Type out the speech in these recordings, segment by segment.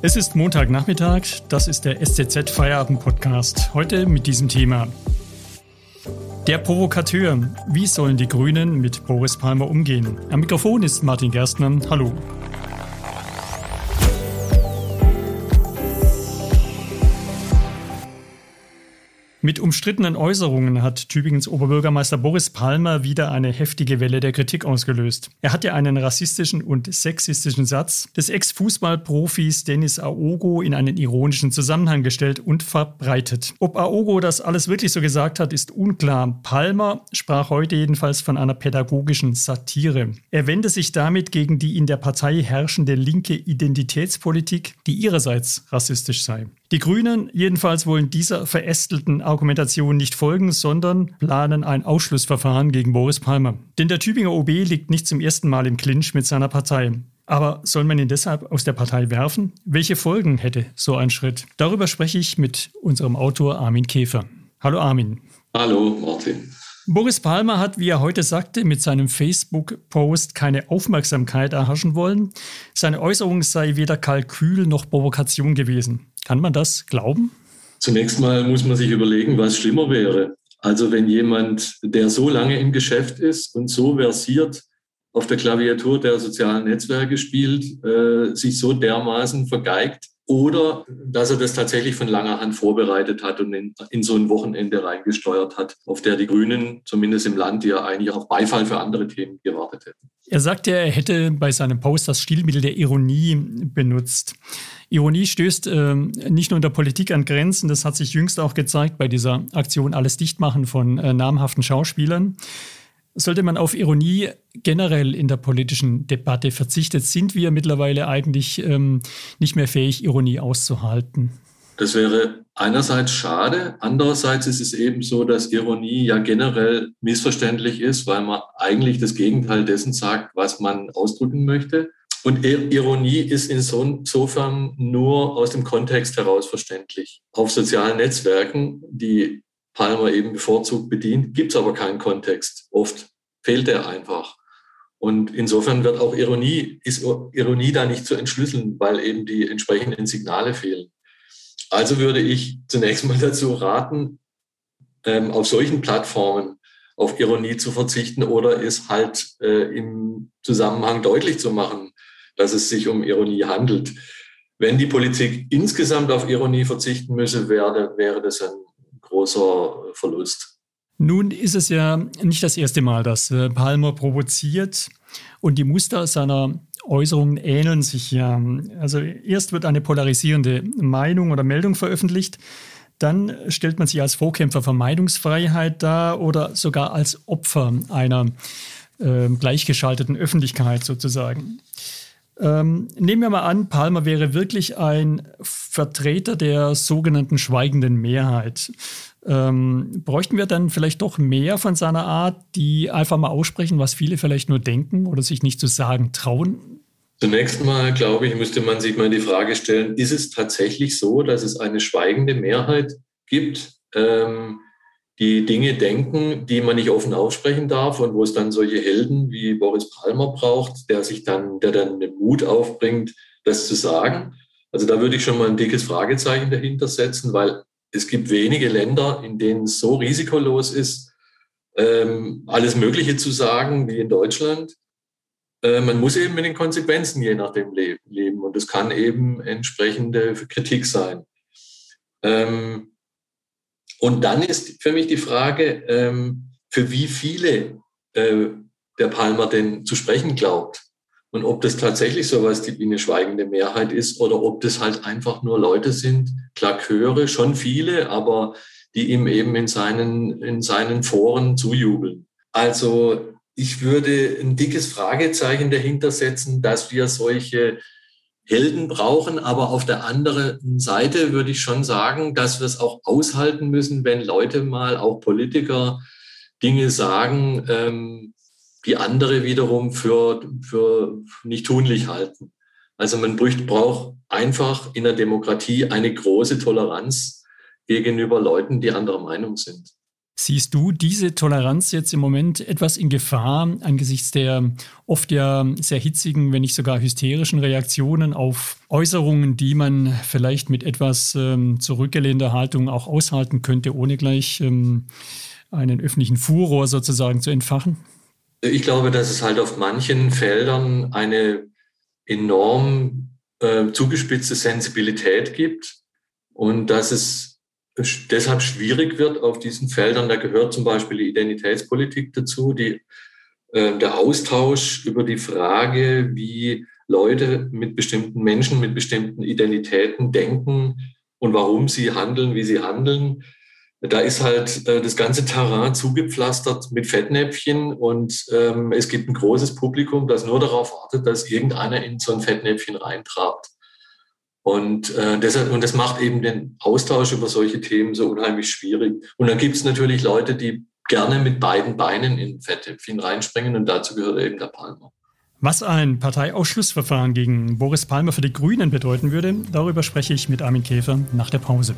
Es ist Montagnachmittag, das ist der SCZ Feierabend Podcast. Heute mit diesem Thema. Der Provokateur. Wie sollen die Grünen mit Boris Palmer umgehen? Am Mikrofon ist Martin Gerstner. Hallo. Mit umstrittenen Äußerungen hat Tübingens Oberbürgermeister Boris Palmer wieder eine heftige Welle der Kritik ausgelöst. Er hat ja einen rassistischen und sexistischen Satz des Ex-Fußballprofis Dennis Aogo in einen ironischen Zusammenhang gestellt und verbreitet. Ob Aogo das alles wirklich so gesagt hat, ist unklar. Palmer sprach heute jedenfalls von einer pädagogischen Satire. Er wende sich damit gegen die in der Partei herrschende linke Identitätspolitik, die ihrerseits rassistisch sei. Die Grünen jedenfalls wollen dieser verästelten Argumentation nicht folgen, sondern planen ein Ausschlussverfahren gegen Boris Palmer. Denn der Tübinger OB liegt nicht zum ersten Mal im Clinch mit seiner Partei. Aber soll man ihn deshalb aus der Partei werfen? Welche Folgen hätte so ein Schritt? Darüber spreche ich mit unserem Autor Armin Käfer. Hallo Armin. Hallo Martin. Boris Palmer hat, wie er heute sagte, mit seinem Facebook-Post keine Aufmerksamkeit erhaschen wollen. Seine Äußerung sei weder Kalkül noch Provokation gewesen. Kann man das glauben? Zunächst mal muss man sich überlegen, was schlimmer wäre. Also wenn jemand, der so lange im Geschäft ist und so versiert auf der Klaviatur der sozialen Netzwerke spielt, äh, sich so dermaßen vergeigt, oder dass er das tatsächlich von langer Hand vorbereitet hat und in, in, so ein Wochenende reingesteuert hat, auf der die Grünen, zumindest im Land, ja eigentlich auf Beifall für andere Themen gewartet hätten. Er sagte, er hätte bei seinem Post das Stilmittel der Ironie benutzt. Ironie stößt äh, nicht nur in der Politik an Grenzen, das hat sich jüngst auch gezeigt bei dieser Aktion Alles Dichtmachen von äh, namhaften Schauspielern. Sollte man auf Ironie generell in der politischen Debatte verzichtet, sind wir mittlerweile eigentlich ähm, nicht mehr fähig, Ironie auszuhalten. Das wäre einerseits schade, andererseits ist es eben so, dass Ironie ja generell missverständlich ist, weil man eigentlich das Gegenteil dessen sagt, was man ausdrücken möchte. Und Ironie ist insofern nur aus dem Kontext heraus verständlich. Auf sozialen Netzwerken, die Palmer eben bevorzugt bedient, gibt es aber keinen Kontext. Oft fehlt er einfach. Und insofern wird auch Ironie, ist Ironie da nicht zu entschlüsseln, weil eben die entsprechenden Signale fehlen. Also würde ich zunächst mal dazu raten, ähm, auf solchen Plattformen auf Ironie zu verzichten oder es halt äh, im Zusammenhang deutlich zu machen, dass es sich um Ironie handelt. Wenn die Politik insgesamt auf Ironie verzichten müsse, wäre, wäre das ein großer Verlust. Nun ist es ja nicht das erste Mal, dass äh, Palmer provoziert und die Muster seiner Äußerungen ähneln sich ja. Also erst wird eine polarisierende Meinung oder Meldung veröffentlicht, dann stellt man sich als Vorkämpfer für Meinungsfreiheit dar oder sogar als Opfer einer äh, gleichgeschalteten Öffentlichkeit sozusagen. Ähm, nehmen wir mal an, Palmer wäre wirklich ein Vertreter der sogenannten schweigenden Mehrheit. Ähm, bräuchten wir dann vielleicht doch mehr von seiner Art, die einfach mal aussprechen, was viele vielleicht nur denken oder sich nicht zu sagen trauen? Zunächst mal, glaube ich, müsste man sich mal die Frage stellen, ist es tatsächlich so, dass es eine schweigende Mehrheit gibt, ähm, die Dinge denken, die man nicht offen aussprechen darf und wo es dann solche Helden wie Boris Palmer braucht, der sich dann, der dann den Mut aufbringt, das zu sagen. Also da würde ich schon mal ein dickes Fragezeichen dahinter setzen, weil es gibt wenige Länder, in denen es so risikolos ist, ähm, alles Mögliche zu sagen wie in Deutschland. Äh, man muss eben mit den Konsequenzen je nachdem leben und es kann eben entsprechende Kritik sein. Ähm, und dann ist für mich die Frage, ähm, für wie viele äh, der Palmer denn zu sprechen glaubt. Und ob das tatsächlich so was wie eine schweigende Mehrheit ist oder ob das halt einfach nur Leute sind, Klaköre, schon viele, aber die ihm eben in seinen, in seinen Foren zujubeln. Also ich würde ein dickes Fragezeichen dahinter setzen, dass wir solche Helden brauchen. Aber auf der anderen Seite würde ich schon sagen, dass wir es auch aushalten müssen, wenn Leute mal, auch Politiker, Dinge sagen, ähm, die andere wiederum für, für nicht tunlich halten. Also man braucht einfach in der Demokratie eine große Toleranz gegenüber Leuten, die anderer Meinung sind. Siehst du diese Toleranz jetzt im Moment etwas in Gefahr angesichts der oft ja sehr hitzigen, wenn nicht sogar hysterischen Reaktionen auf Äußerungen, die man vielleicht mit etwas ähm, zurückgelehnter Haltung auch aushalten könnte, ohne gleich ähm, einen öffentlichen Furor sozusagen zu entfachen? Ich glaube, dass es halt auf manchen Feldern eine enorm äh, zugespitzte Sensibilität gibt und dass es deshalb schwierig wird auf diesen Feldern. Da gehört zum Beispiel die Identitätspolitik dazu, die, äh, der Austausch über die Frage, wie Leute mit bestimmten Menschen, mit bestimmten Identitäten denken und warum sie handeln, wie sie handeln. Da ist halt äh, das ganze Terrain zugepflastert mit Fettnäpfchen und ähm, es gibt ein großes Publikum, das nur darauf wartet, dass irgendeiner in so ein Fettnäpfchen reintrabt. Und, äh, deshalb, und das macht eben den Austausch über solche Themen so unheimlich schwierig. Und dann gibt es natürlich Leute, die gerne mit beiden Beinen in Fettnäpfchen reinspringen und dazu gehört eben der Palmer. Was ein Parteiausschlussverfahren gegen Boris Palmer für die Grünen bedeuten würde, darüber spreche ich mit Armin Käfer nach der Pause.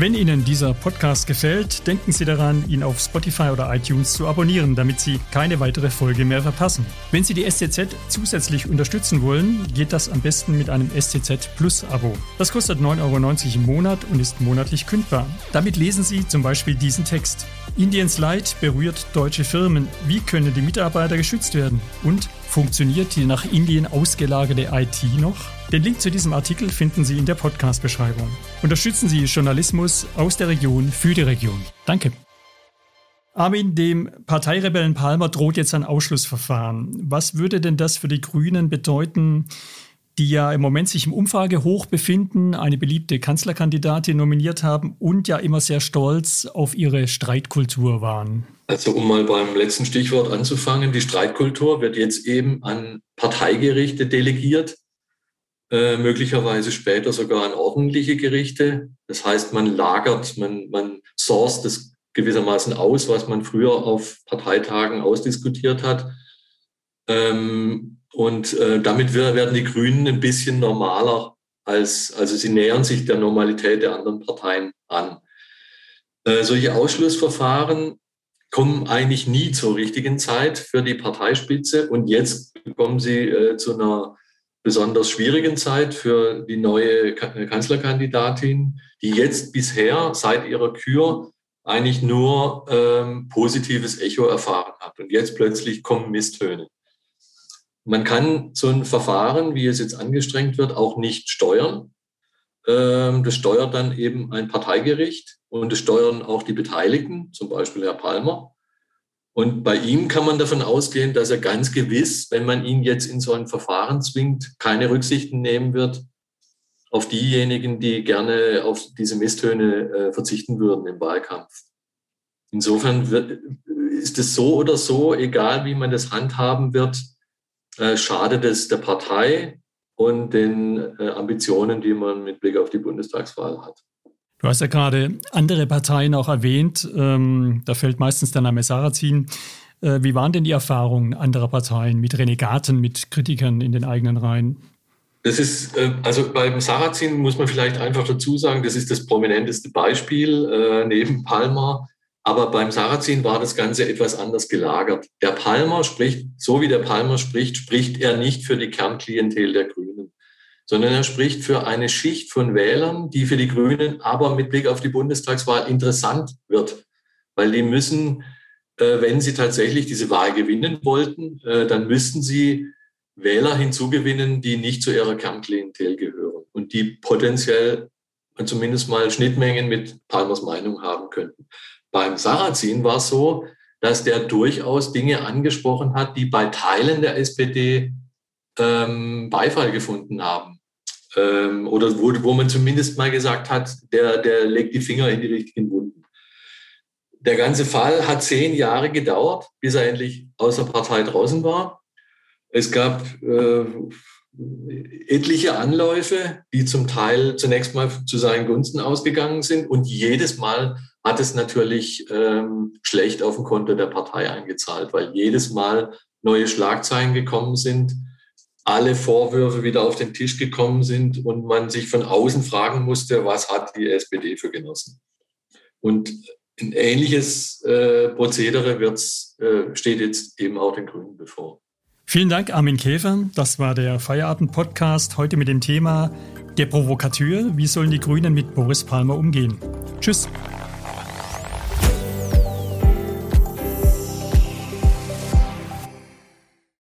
Wenn Ihnen dieser Podcast gefällt, denken Sie daran, ihn auf Spotify oder iTunes zu abonnieren, damit Sie keine weitere Folge mehr verpassen. Wenn Sie die SCZ zusätzlich unterstützen wollen, geht das am besten mit einem SCZ Plus Abo. Das kostet 9,90 Euro im Monat und ist monatlich kündbar. Damit lesen Sie zum Beispiel diesen Text. Indiens Leid berührt deutsche Firmen. Wie können die Mitarbeiter geschützt werden? Und funktioniert die nach Indien ausgelagerte IT noch? Den Link zu diesem Artikel finden Sie in der Podcast-Beschreibung. Unterstützen Sie Journalismus aus der Region für die Region. Danke. Armin, dem Parteirebellen Palmer droht jetzt ein Ausschlussverfahren. Was würde denn das für die Grünen bedeuten, die ja im Moment sich im Umfragehoch befinden, eine beliebte Kanzlerkandidatin nominiert haben und ja immer sehr stolz auf ihre Streitkultur waren? Also um mal beim letzten Stichwort anzufangen, die Streitkultur wird jetzt eben an Parteigerichte delegiert äh, möglicherweise später sogar an ordentliche Gerichte. Das heißt, man lagert, man, man sourced das gewissermaßen aus, was man früher auf Parteitagen ausdiskutiert hat. Ähm, und äh, damit werden die Grünen ein bisschen normaler als, also sie nähern sich der Normalität der anderen Parteien an. Äh, solche Ausschlussverfahren kommen eigentlich nie zur richtigen Zeit für die Parteispitze und jetzt kommen sie äh, zu einer besonders schwierigen Zeit für die neue Kanzlerkandidatin, die jetzt bisher seit ihrer Kür eigentlich nur ähm, positives Echo erfahren hat. Und jetzt plötzlich kommen Misstöne. Man kann so ein Verfahren, wie es jetzt angestrengt wird, auch nicht steuern. Ähm, das steuert dann eben ein Parteigericht und es steuern auch die Beteiligten, zum Beispiel Herr Palmer. Und bei ihm kann man davon ausgehen, dass er ganz gewiss, wenn man ihn jetzt in so ein Verfahren zwingt, keine Rücksichten nehmen wird auf diejenigen, die gerne auf diese Misstöne äh, verzichten würden im Wahlkampf. Insofern wird, ist es so oder so, egal wie man das handhaben wird, äh, schadet es der Partei und den äh, Ambitionen, die man mit Blick auf die Bundestagswahl hat. Du hast ja gerade andere Parteien auch erwähnt. Ähm, da fällt meistens der Name Sarrazin. Äh, wie waren denn die Erfahrungen anderer Parteien mit Renegaten, mit Kritikern in den eigenen Reihen? Das ist, äh, also beim Sarrazin muss man vielleicht einfach dazu sagen, das ist das prominenteste Beispiel äh, neben Palmer. Aber beim Sarrazin war das Ganze etwas anders gelagert. Der Palmer spricht, so wie der Palmer spricht, spricht er nicht für die Kernklientel der Grünen sondern er spricht für eine Schicht von Wählern, die für die Grünen aber mit Blick auf die Bundestagswahl interessant wird. Weil die müssen, äh, wenn sie tatsächlich diese Wahl gewinnen wollten, äh, dann müssten sie Wähler hinzugewinnen, die nicht zu ihrer Kernklientel gehören und die potenziell zumindest mal Schnittmengen mit Palmers Meinung haben könnten. Beim Sarrazin war es so, dass der durchaus Dinge angesprochen hat, die bei Teilen der SPD ähm, Beifall gefunden haben ähm, oder wo, wo man zumindest mal gesagt hat, der, der legt die Finger in die richtigen Wunden. Der ganze Fall hat zehn Jahre gedauert, bis er endlich aus der Partei draußen war. Es gab äh, etliche Anläufe, die zum Teil zunächst mal zu seinen Gunsten ausgegangen sind. Und jedes Mal hat es natürlich ähm, schlecht auf dem Konto der Partei eingezahlt, weil jedes Mal neue Schlagzeilen gekommen sind alle Vorwürfe wieder auf den Tisch gekommen sind und man sich von außen fragen musste, was hat die SPD für Genossen. Und ein ähnliches äh, Prozedere wird's, äh, steht jetzt eben auch den Grünen bevor. Vielen Dank, Armin Käfer. Das war der Feierabend-Podcast heute mit dem Thema Der Provokateur. Wie sollen die Grünen mit Boris Palmer umgehen? Tschüss.